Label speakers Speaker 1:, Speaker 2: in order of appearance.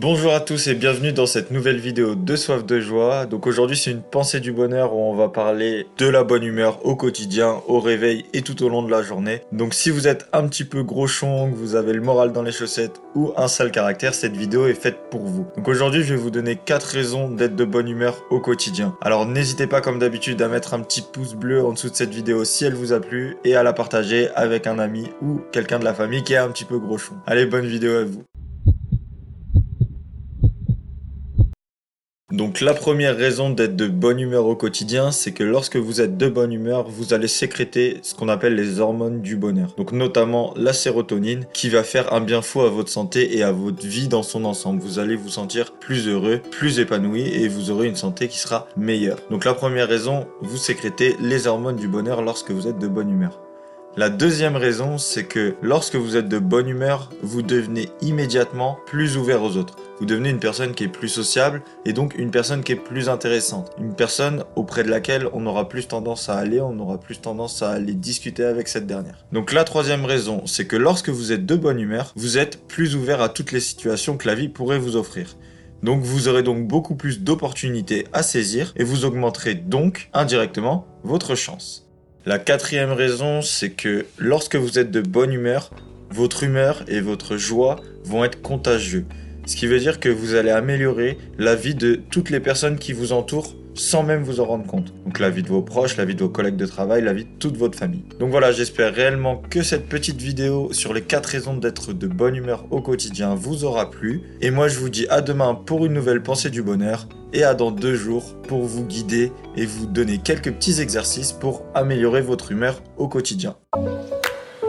Speaker 1: Bonjour à tous et bienvenue dans cette nouvelle vidéo de Soif de Joie. Donc aujourd'hui c'est une pensée du bonheur où on va parler de la bonne humeur au quotidien, au réveil et tout au long de la journée. Donc si vous êtes un petit peu grochon, que vous avez le moral dans les chaussettes ou un sale caractère, cette vidéo est faite pour vous. Donc aujourd'hui je vais vous donner 4 raisons d'être de bonne humeur au quotidien. Alors n'hésitez pas comme d'habitude à mettre un petit pouce bleu en dessous de cette vidéo si elle vous a plu et à la partager avec un ami ou quelqu'un de la famille qui est un petit peu grochon. Allez bonne vidéo à vous. Donc la première raison d'être de bonne humeur au quotidien, c'est que lorsque vous êtes de bonne humeur, vous allez sécréter ce qu'on appelle les hormones du bonheur. Donc notamment la sérotonine qui va faire un bien fou à votre santé et à votre vie dans son ensemble. Vous allez vous sentir plus heureux, plus épanoui et vous aurez une santé qui sera meilleure. Donc la première raison, vous sécrétez les hormones du bonheur lorsque vous êtes de bonne humeur. La deuxième raison, c'est que lorsque vous êtes de bonne humeur, vous devenez immédiatement plus ouvert aux autres. Vous devenez une personne qui est plus sociable et donc une personne qui est plus intéressante. Une personne auprès de laquelle on aura plus tendance à aller, on aura plus tendance à aller discuter avec cette dernière. Donc la troisième raison, c'est que lorsque vous êtes de bonne humeur, vous êtes plus ouvert à toutes les situations que la vie pourrait vous offrir. Donc vous aurez donc beaucoup plus d'opportunités à saisir et vous augmenterez donc indirectement votre chance. La quatrième raison, c'est que lorsque vous êtes de bonne humeur, votre humeur et votre joie vont être contagieux. Ce qui veut dire que vous allez améliorer la vie de toutes les personnes qui vous entourent sans même vous en rendre compte. Donc la vie de vos proches, la vie de vos collègues de travail, la vie de toute votre famille. Donc voilà, j'espère réellement que cette petite vidéo sur les 4 raisons d'être de bonne humeur au quotidien vous aura plu. Et moi je vous dis à demain pour une nouvelle pensée du bonheur et à dans deux jours pour vous guider et vous donner quelques petits exercices pour améliorer votre humeur au quotidien.